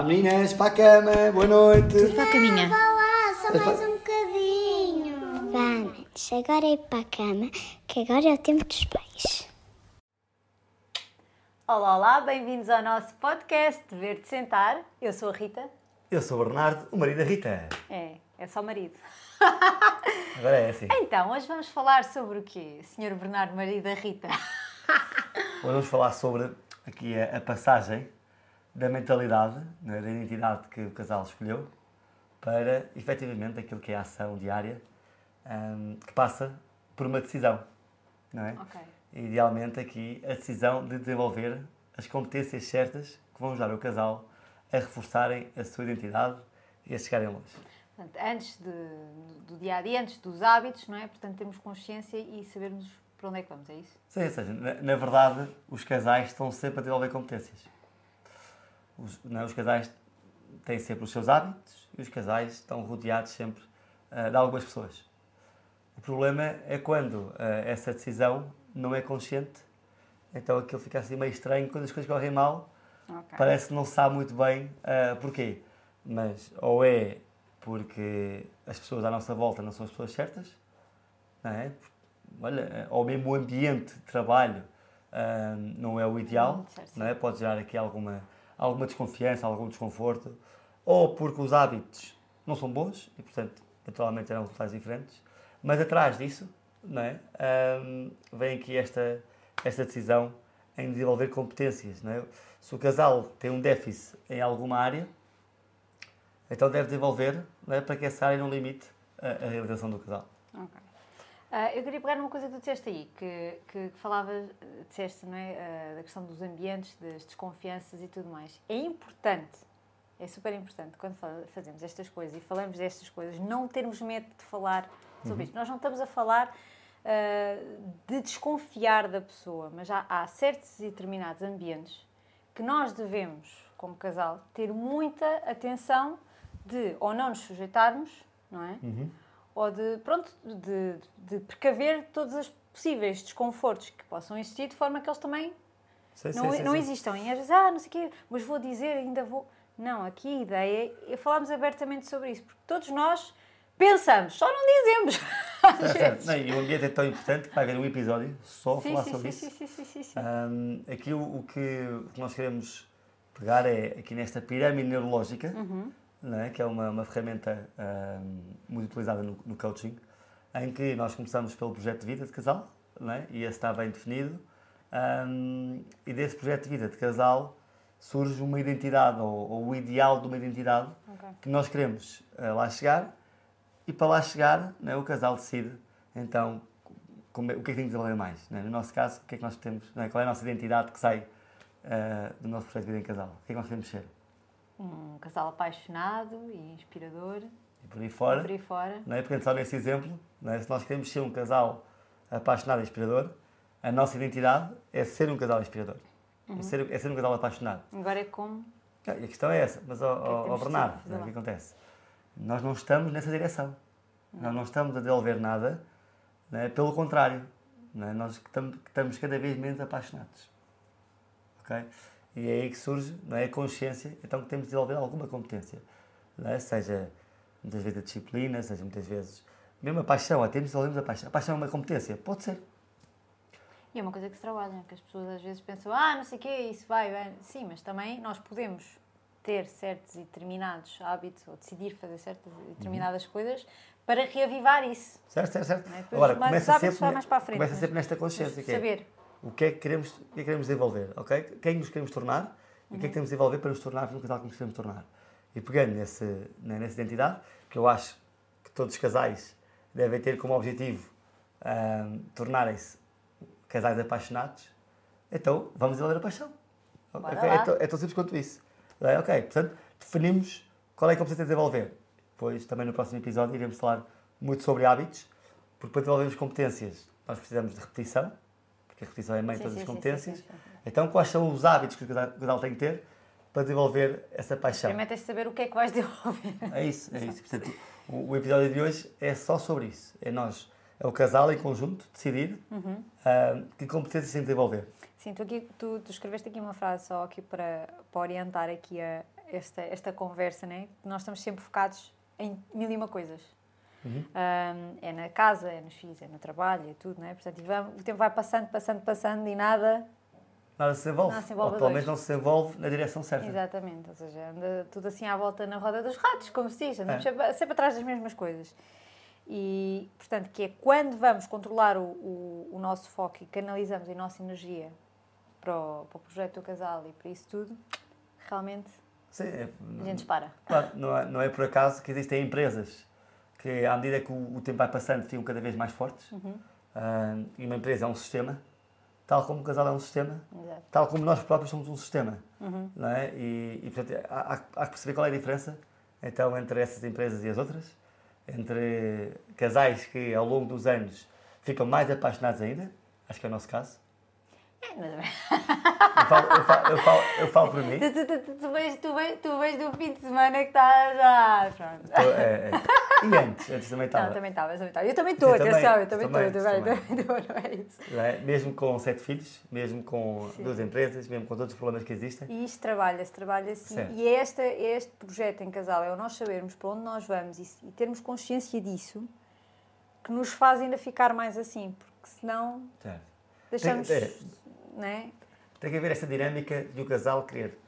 Vá meninas, para a cama, boa noite. Para a caminha. Vá lá, só mais um bocadinho. Vamos, agora é para a cama, que agora é o tempo dos pais. Olá, olá, bem-vindos ao nosso podcast Ver-te Sentar. Eu sou a Rita. Eu sou o Bernardo, o marido da Rita. É, é só marido. Agora é assim. Então, hoje vamos falar sobre o quê, Senhor Bernardo, marido da Rita? Hoje vamos falar sobre aqui a, a passagem da mentalidade, né, da identidade que o casal escolheu para efetivamente aquilo que é a ação diária hum, que passa por uma decisão, não é? Ok. Idealmente aqui a decisão de desenvolver as competências certas que vão ajudar o casal a reforçarem a sua identidade e a chegarem longe. Portanto, antes de- do dia a dia, antes dos hábitos, não é? Portanto, temos consciência e sabermos para onde é que vamos, é isso? Sim, ou seja, na, na verdade, os casais estão sempre a desenvolver competências. Os, não, é? os casais têm sempre os seus hábitos e os casais estão rodeados sempre ah, de algumas pessoas. O problema é quando ah, essa decisão não é consciente, então aquilo fica assim meio estranho quando as coisas correm mal, Ok. parece que não sabe muito bem ah, porquê. Mas ou é porque as pessoas à nossa volta não são as pessoas certas, não é? Olha, ou mesmo o ambiente de trabalho ah, não é o ideal, não é? Pode gerar aqui alguma, alguma desconfiança, algum desconforto, ou porque os hábitos não são bons e, portanto, naturalmente terão resultados diferentes, mas atrás disso, não é? Ah, vem aqui esta, esta decisão em desenvolver competências, não é? Se o casal tem um déficit em alguma área, então deve desenvolver não é? para que essa área não limite a, a realização do casal. Ok. Ah, eu queria pegar numa coisa que tu disseste aí, que, que, que falavas, disseste, não é? Ah, da questão dos ambientes, das desconfianças e tudo mais. É importante, é super importante, quando fa- fazemos estas coisas e falamos destas coisas, não termos medo de falar sobre isto. Nós não estamos a falar ah, de desconfiar da pessoa, mas há, há certos e determinados ambientes que nós devemos, como casal, ter muita atenção de ou não nos sujeitarmos, não é? Ou de, pronto, de, de precaver todos os possíveis desconfortos que possam existir, de forma que eles também Sim, não, sim, não sim. existam. E às vezes, ah, não sei o quê, mas vou dizer, ainda vou... Não, aqui a ideia é falarmos abertamente sobre isso, porque todos nós pensamos, só não dizemos. Não, e o ambiente é tão importante que vai haver um episódio só a Sim, falar sim, sobre sim, isso. sim, sim, sim, sim. Ahm, aqui o, o que, o que nós queremos pegar é aqui nesta pirâmide neurológica, Uhum. Não é? que é uma, uma ferramenta ahm, muito utilizada no, no coaching, em que nós começamos pelo projeto de vida de casal, não é? e esse está bem definido, ahm, e desse projeto de vida de casal surge uma identidade, ou, ou o ideal de uma identidade Ok. que nós queremos ah, lá chegar, e para lá chegar, não é? o casal decide, então, como é- o que é que tem que desenvolver mais. não é? No nosso caso, o que é que nós temos, não é? qual é a nossa identidade que sai ah, do nosso projeto de vida em casal? O que é que nós queremos ser? Um casal apaixonado e inspirador, E por aí fora, por aí fora. não é? Pegando só nesse exemplo, não é? se nós queremos ser um casal apaixonado e inspirador, a nossa identidade é ser um casal inspirador. É, ser, é ser um casal apaixonado. Agora é como... Ah, a questão é essa, mas, ó, temos de Bernardo, o que acontece? Nós não estamos nessa direção. Nós não estamos a desenvolver nada, é? pelo contrário, é? nós estamos cada vez menos apaixonados. Ok? E é aí que surge não é? a consciência, então que temos de desenvolver alguma competência. É? Seja muitas vezes a disciplina, seja muitas vezes mesmo a paixão, até desenvolvemos a paixão. A paixão é uma competência? Pode ser. E é uma coisa que se trabalha, que as pessoas às vezes pensam, ah, não sei o quê, isso vai, vai. Sim, mas também nós podemos ter certos e determinados hábitos ou decidir fazer certas e determinadas coisas para reavivar isso. Certo, certo, certo. É? Agora, começa sempre, mais para a frente, começa sempre nesta consciência. Que é, Saber. O que é que queremos, o que é que queremos desenvolver, ok? Quem nos queremos tornar e o Uhum. que é que temos de desenvolver para nos tornarmos no casal que nos queremos tornar. E pegando nesse, né, nessa identidade, que eu acho que todos os casais devem ter como objetivo ahm, tornarem-se casais apaixonados, então vamos desenvolver a paixão. Bora Ok? lá. É, tão, é tão simples quanto isso. É, ok, portanto, definimos qual é a competência a desenvolver. Depois, também no próximo episódio, iremos falar muito sobre hábitos, porque para desenvolvermos competências, nós precisamos de repetição, porque a repetição é mãe de todas sim, as competências. sim, sim. Então, quais são os hábitos que o casal, tem que ter para desenvolver essa paixão? Primeiro tens de saber o que é que vais desenvolver. É isso, é isso. Portanto, o, o episódio de hoje é só sobre isso. É nós, é o casal em conjunto, decidir Uhum. ah, que competências tem que desenvolver. Sim, tu, aqui, tu, tu escreveste aqui uma frase só aqui para, para orientar aqui a, esta, esta conversa, né? Nós estamos sempre focados em mil e uma coisas. Uhum. Um, é na casa, é nos filhos, é no trabalho, é tudo, não é? Portanto, vamos, o tempo vai passando, passando, passando e nada. Nada se envolve. Nada se envolve Ou pelo menos não se envolve na direção certa. Exatamente, ou seja, anda tudo assim à volta na roda dos ratos, como se diz, andamos É. sempre, sempre atrás das mesmas coisas. E, portanto, que é quando vamos controlar o, o, o nosso foco e canalizamos a nossa energia para o, para o projeto do casal e para isso tudo, realmente Sim, é- a gente para. Claro, não é, não é por acaso que existem empresas que, à medida que o, o tempo vai passando, ficam cada vez mais fortes. Uhum. Ah, e uma empresa é um sistema, tal como o casal é um sistema, Exato. tal como nós próprios somos um sistema. Uhum. Não é? e, e, portanto, há, há- há que perceber qual é a diferença então, entre essas empresas e as outras, entre casais que ao longo dos anos ficam mais apaixonados ainda, acho que é o nosso caso. É, mas- Eu falo, eu falo, eu falo, eu falo por mim. Tu, tu, tu, tu, tu, vês, tu, tu do fim de semana que está já. Pronto. É, é. E antes, antes também estava. Não, também estava, também estava. Eu também estou, atenção, eu também estou, também, estou, não é isso. é? Mesmo com sete filhos, mesmo com Sim. duas empresas, mesmo com todos os problemas que existem. E isto trabalha-se, trabalha-se. E é este, é este projeto em casal, é o nós sabermos para onde nós vamos e, e termos consciência disso que nos faz ainda ficar mais assim, porque senão Certo. deixamos. Tem- é. Não é? Tem que haver esta dinâmica de o casal querer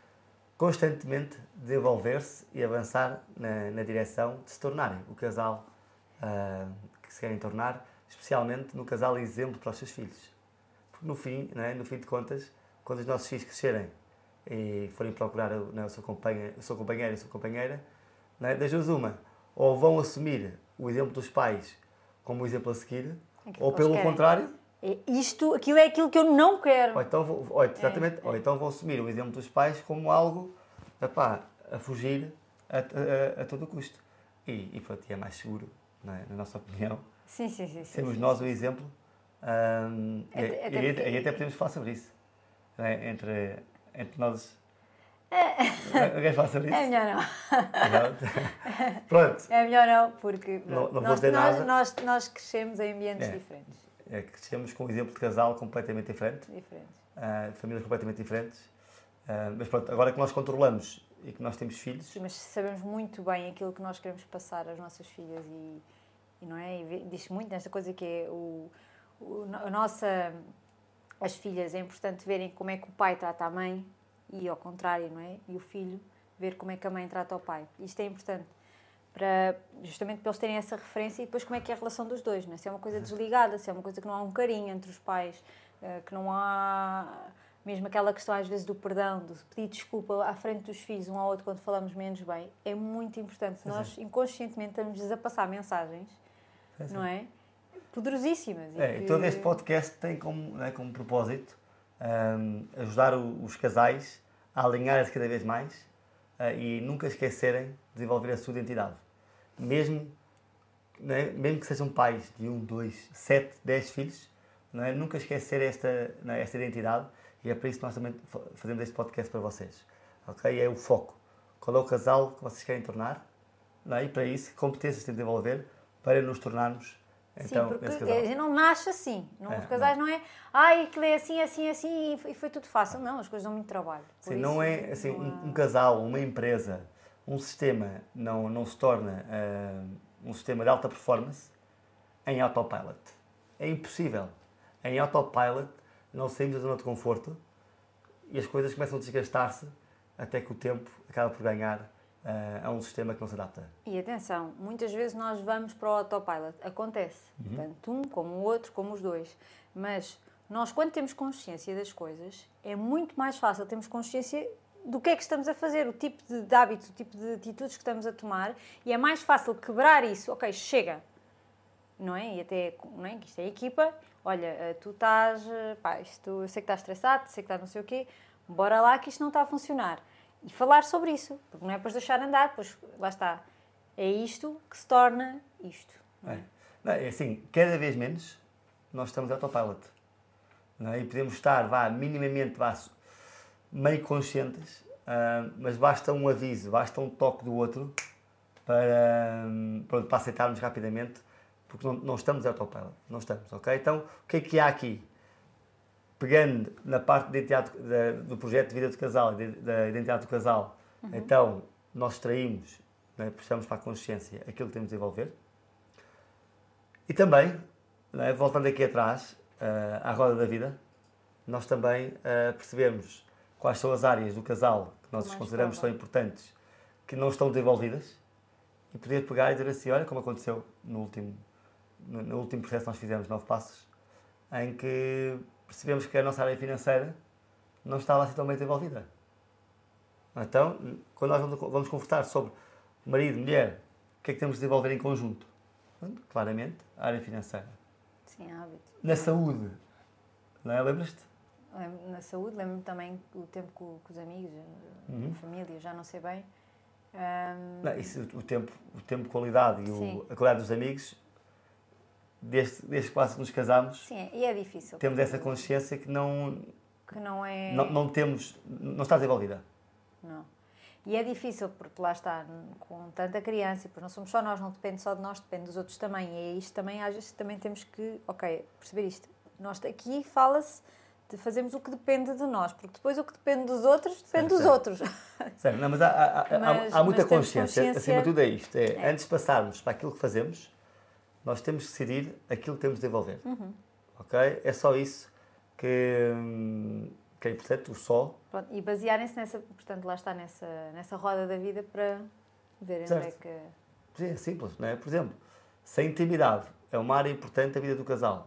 constantemente desenvolver-se e avançar na, na direção de se tornarem o casal ah, que se querem tornar, especialmente no casal exemplo para os seus filhos. Porque no fim, não é? no fim de contas, quando os nossos filhos crescerem e forem procurar o, não é? o seu companheiro, o seu companheiro e a sua companheira, não é? das duas uma, ou vão assumir o exemplo dos pais como o exemplo a seguir, Aquilo ou pelo querem. contrário, É Isto, aquilo é aquilo que eu não quero. ou então, vou- ou, exatamente, é. ou então vão assumir o exemplo dos pais como algo epá, a fugir a, a- a todo custo. E, e pronto, e é mais seguro, é? na nossa opinião, Sim, sim, sim. sim. nós o exemplo. e, Até- e até aí, porque- aí até podemos falar sobre isso. é? Entre, entre nós. É. Alguém fala sobre isso? É melhor não. Pronto. É melhor não, porque Não- não vou nós, nós, nós, nós crescemos em ambientes É. diferentes. É que crescemos com um exemplo de casal completamente diferente. diferentes. ah, de famílias completamente diferentes. Ah, mas pronto, agora que nós controlamos e que nós temos filhos, Sim, mas sabemos muito bem aquilo que nós queremos passar às nossas filhas e, e não é? E diz muito nesta coisa que é o, o- a nossa as filhas é importante verem como é que o pai trata a mãe e ao contrário, não é? E o filho ver como é que a mãe trata o pai. Isto é importante para justamente para eles terem essa referência e depois como é que é a relação dos dois, não é? Se é uma coisa desligada, se é uma coisa que não há um carinho entre os pais, eh, que não há mesmo aquela questão às vezes do perdão, de pedir desculpa à frente dos filhos um ao outro quando falamos menos bem, é muito importante. Nós inconscientemente estamos a passar mensagens, não é? Poderosíssimas. É, que- todo este podcast tem como, né, como propósito ahm, ajudar o- os casais a alinharem-se cada vez mais ah, e nunca esquecerem de desenvolver a sua identidade. Mesmo, né, mesmo que sejam pais de um, dois, sete, dez filhos, não é? nunca esquecer esta, né, esta identidade e é para isso que nós também fa- fazemos este podcast para vocês. ok? É o foco. Qual é o casal que vocês querem tornar? Não é? E para isso, que competências têm de desenvolver para nos tornarmos então, Sim, porque a gente não nasce assim. Não, É, os casais não. é, ai, aquilo é assim, assim, assim e foi- tudo fácil. Não, as coisas dão muito trabalho. Sim, não isso, é assim, não um, há- um casal, uma empresa, um sistema não, não se torna ah, um sistema de alta performance em autopilot. É impossível. Em autopilot não saímos da zona de conforto e as coisas começam a desgastar-se até que o tempo acaba por ganhar ah, a um sistema que não se adapta. E atenção, muitas vezes nós vamos para o autopilot. Acontece. Uhum. Tanto um como o outro, como os dois. Mas nós, quando temos consciência das coisas, é muito mais fácil termos consciência do que é que estamos a fazer, o tipo de, de hábitos, o tipo de atitudes que estamos a tomar. E é mais fácil quebrar isso. Ok, chega. Não é? E até, não é? Que isto é equipa. Olha, eh, tu estás, eh, pá, isto, eu sei que estás estressado, sei que estás não sei o quê. Bora lá que isto não está a funcionar. E falar sobre isso. Porque não é depois deixar andar, pois lá está. É isto que se torna isto. É. Não, é assim, cada vez menos nós estamos autopilot. Não é? E podemos estar, vá, minimamente, vá, meio conscientes, ah, mas basta um aviso, basta um toque do outro para, pronto, para aceitarmos rapidamente, porque não, não estamos autopilot, não estamos, ok? Então, o que é que há aqui? Pegando na parte da identidade, da- do projeto de vida do casal, de- da identidade do casal, Então, nós extraímos, né, puxamos para a consciência aquilo que temos de desenvolver. E também, né, voltando aqui atrás, uh, à roda da vida, nós também uh, percebemos quais são as áreas do casal que nós consideramos tão importantes que não estão desenvolvidas e poder pegar e dizer assim, olha como aconteceu no último, no, no último processo que nós fizemos, Nove Passos, em que percebemos que a nossa área financeira não estava assim tão bem desenvolvida. Então, quando nós vamos, vamos conversar sobre marido, mulher, o que é que temos de desenvolver em conjunto? Claramente, a área financeira. Sim, hábito. Na saúde, não é? Lembras-te? Na saúde, lembro-me também o tempo com, com os amigos, Uhum. a família, já não sei bem. Ahm, Não, isso, o tempo, o tempo de qualidade e o- a qualidade dos amigos, desde, desde que quase nos casamos, sim, e é difícil. temos essa consciência que não, Que não é. não, não temos, não está desenvolvida. Não. E é difícil, porque lá está, com tanta criança, e depois não somos só nós, não depende só de nós, depende dos outros também. E é isto também, às vezes, também temos que, ok, perceber isto. Nós aqui fala-se de fazermos o que depende de nós, porque depois o que depende dos outros, depende dos certo. outros. Certo, não, mas há, há- há- Mas- há muita mas temos consciência. consciência- Acima de tudo é isto. É, É. Antes de passarmos para aquilo que fazemos, nós temos que decidir aquilo que temos de desenvolver. Uhum. Ok? É só isso que, hum, que é importante, o só. Pronto, e basearem-se nessa, portanto, lá está, nessa, nessa roda da vida para verem onde é Certo. que. Sim, é simples, não é? Por exemplo, se a intimidade é uma área importante da vida do casal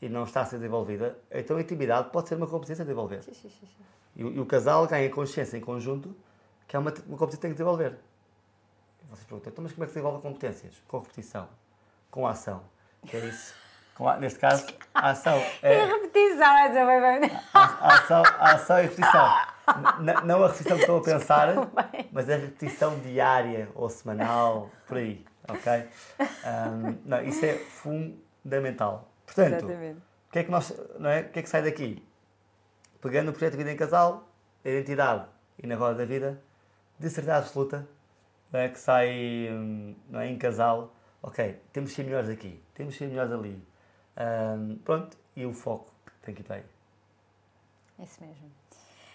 e não está a ser desenvolvida, então a intimidade pode ser uma competência a desenvolver. Sim, sim, sim. E, o- e o casal ganha consciência em conjunto que é uma, uma competência que tem que desenvolver. E vocês perguntam, então, mas como é que se desenvolve competências? Com repetição, com ação. Que é isso? Com a- neste caso, a ação É é repetição, é dizer, bem, a ação, a ação e repetição. N- não a repetição que estou a pensar, mas a repetição diária ou semanal, por aí. Ok? Ahm, não, isso é fundamental. Portanto, o que é que nós, não é? O que é que sai daqui? Pegando o projeto de vida em casal, a identidade e na roda da vida, de certeza absoluta, não é? que sai hum, não é? em casal, ok, temos que ser melhores aqui, temos que ser melhores ali. Hum, pronto, e o foco tem que ir para aí. Isso mesmo.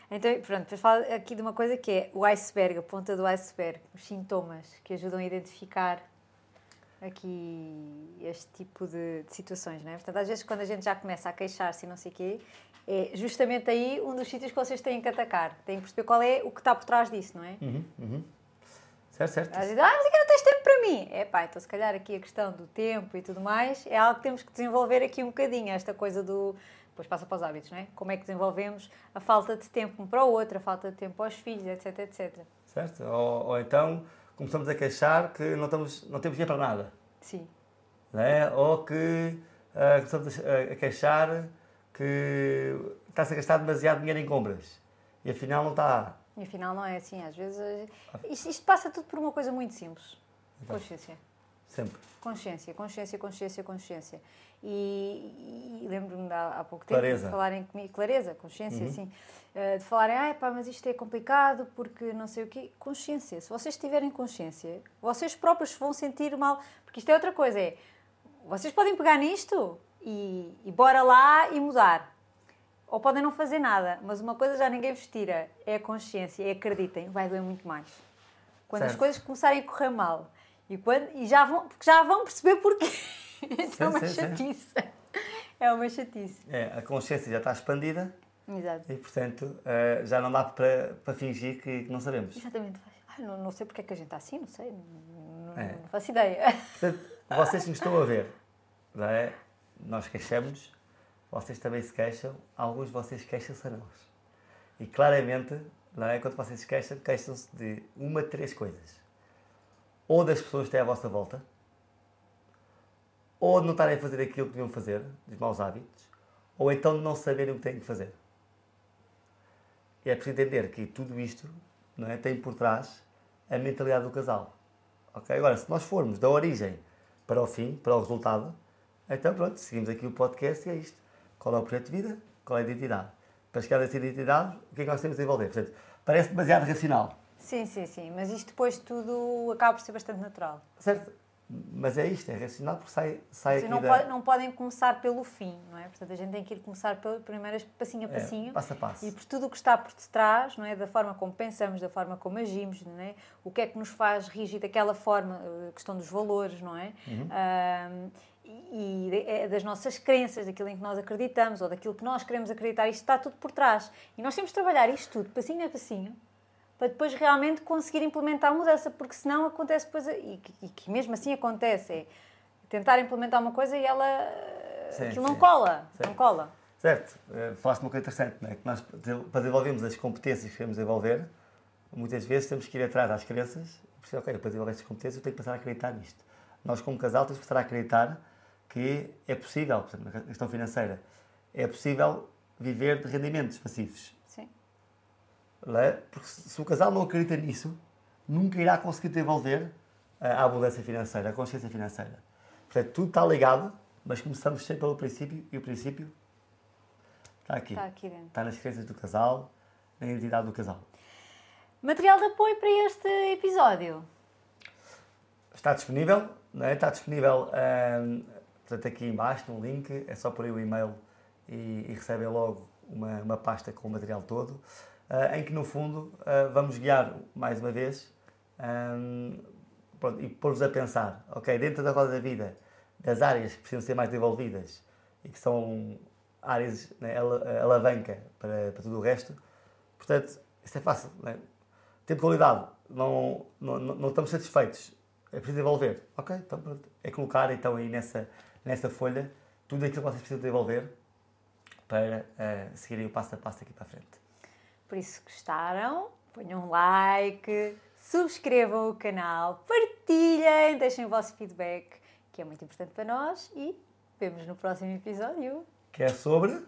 Então, pronto, depois falo aqui de uma coisa que é o iceberg, a ponta do iceberg, os sintomas que ajudam a identificar aqui este tipo de, de situações, não é? Portanto, às vezes quando a gente já começa a queixar-se e não sei o quê, é justamente aí um dos sítios que vocês têm que atacar. Têm que perceber qual é o que está por trás disso, não é? Uhum, uhum. Certo, certo. Às vezes, ah, mas é que não tens tempo para mim. É pá, então se calhar aqui a questão do tempo e tudo mais é algo que temos que desenvolver aqui um bocadinho, esta coisa do. Depois passa para os hábitos, não é? Como é que desenvolvemos a falta de tempo um para o outro, a falta de tempo aos filhos, etc, etc. Certo? Ou, ou então começamos a queixar que não, estamos, não temos dinheiro para nada. Sim. não é? Ou que ah, começamos a, a queixar que está-se a gastar demasiado dinheiro em compras e afinal não está. E afinal não é assim, às vezes. Isto, isto passa tudo por uma coisa muito simples. Então. Consciência. Sempre. Consciência, consciência, consciência, consciência. E, e lembro-me há, há pouco tempo Clareza. de falarem comigo, clareza, consciência, Uhum. sim, eh, de falarem, ah, pá, mas isto é complicado porque não sei o quê. Consciência, se vocês tiverem consciência, vocês próprios vão sentir mal, porque isto é outra coisa, é, vocês podem pegar nisto e, e bora lá e mudar. Ou podem não fazer nada, mas uma coisa já ninguém vos tira, é a consciência, e acreditem, vai doer muito mais. Quando as Certo. coisas começarem a correr mal. E, quando, e já, vão, porque já vão perceber porquê. Então é uma sim, sim. chatice. É uma chatice. É, a consciência já está expandida Exato. e, portanto, ah, já não dá para, para fingir que, não sabemos. Exatamente. Ai, não, não sei porque é que a gente está assim, não sei. Não, É. não faço ideia. Portanto, vocês que nos estão a ver, não é? nós queixamos, vocês também se queixam, alguns de vocês queixam-se a nós. E claramente, não é? quando vocês se queixam, queixam-se de uma, três coisas. Ou das pessoas que têm à vossa volta, ou de não estarem a fazer aquilo que deviam fazer, dos maus hábitos, ou então de não saberem o que têm que fazer. E é preciso entender que tudo isto não é, tem por trás a mentalidade do casal. Ok? Agora, se nós formos da origem para o fim, para o resultado, então pronto, seguimos aqui o podcast e é isto. Qual é o projeto de vida? Qual é a identidade? Para chegar a essa identidade, o que é que nós temos de desenvolver? Portanto, parece demasiado racional, Sim, sim, sim. Mas isto depois tudo acaba por ser bastante natural. certo? mas é isto, é racional porque sai, sai Vocês não, da... po- não podem começar pelo fim, não é? Portanto, a gente tem que ir começar pelo primeiro passinho a É, passinho. passo a passo. E por tudo o que está por detrás, não é? Da forma como pensamos, da forma como agimos, não é? O que é que nos faz rigir daquela forma, a questão dos valores, não é? Uhum. E e é das nossas crenças, daquilo em que nós acreditamos ou daquilo que nós queremos acreditar, isto está tudo por trás. E nós temos de trabalhar isto tudo, passinho a passinho, para depois realmente conseguir implementar a mudança, porque senão acontece depois, e, que- e que mesmo assim acontece, é tentar implementar uma coisa e ela, Sim, aquilo não sim. cola, Sim. não cola. Certo, eh, falaste uma coisa interessante, não é? que nós para desenvolvermos as competências que queremos desenvolver, muitas vezes temos que ir atrás às crenças e perceber, ok, para desenvolver estas competências eu tenho que passar a acreditar nisto. Nós como casal temos que passar a acreditar que é possível, na questão financeira, é possível viver de rendimentos passivos. É? Porque se o casal não acredita nisso, nunca irá conseguir desenvolver a a abundância financeira, a consciência financeira. Portanto, tudo está ligado, mas começamos sempre pelo princípio e o princípio está aqui. Está aqui dentro. Está nas crenças do casal, na identidade do casal. Material de apoio para este episódio. Está disponível, não é? Está disponível ahm, portanto, aqui embaixo no link, é só por aí o e-mail e, e recebem logo uma, uma pasta com o material todo, ah, em que no fundo ah, vamos guiar mais uma vez ahm, pronto, e pôr-vos a pensar, ok, dentro da roda da vida, das áreas que precisam ser mais desenvolvidas e que são áreas, né, ala- alavanca para, para tudo o resto, portanto, isso é fácil, não é? Tempo de qualidade, não, não, não estamos satisfeitos, é preciso desenvolver. Ok, então pronto. É colocar então aí nessa, nessa folha tudo aquilo que vocês precisam desenvolver para eh, seguirem o passo a passo aqui para a frente. Por isso, gostaram? Ponham um like, subscrevam o canal, partilhem, deixem o vosso feedback, que é muito importante para nós. E vemos no próximo episódio, Que é sobre.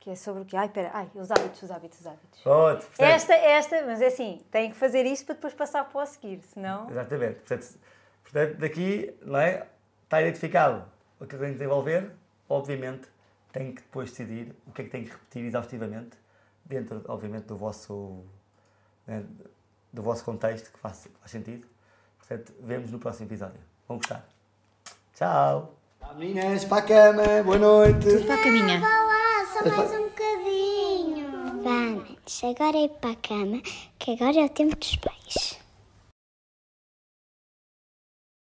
que é sobre o que? Ai, espera, ai, os hábitos, os hábitos, os hábitos. Pronto, Esta, esta, mas é assim, têm que fazer isto para depois passar para o a seguir, senão. Exatamente. Portanto, portanto, daqui não é, está identificado o que tem que desenvolver, obviamente tem que depois decidir o que é que tem que repetir exaustivamente, dentro, obviamente, do vosso, né, do vosso contexto, que faz, faz sentido. Portanto, vemos no próximo episódio. Vão gostar. Tchau! Meninas, para a cama, boa noite. Para a caminha. Vá lá, só mais um bocadinho. Vá, manos, agora é ir para a cama, que agora é o tempo dos pais.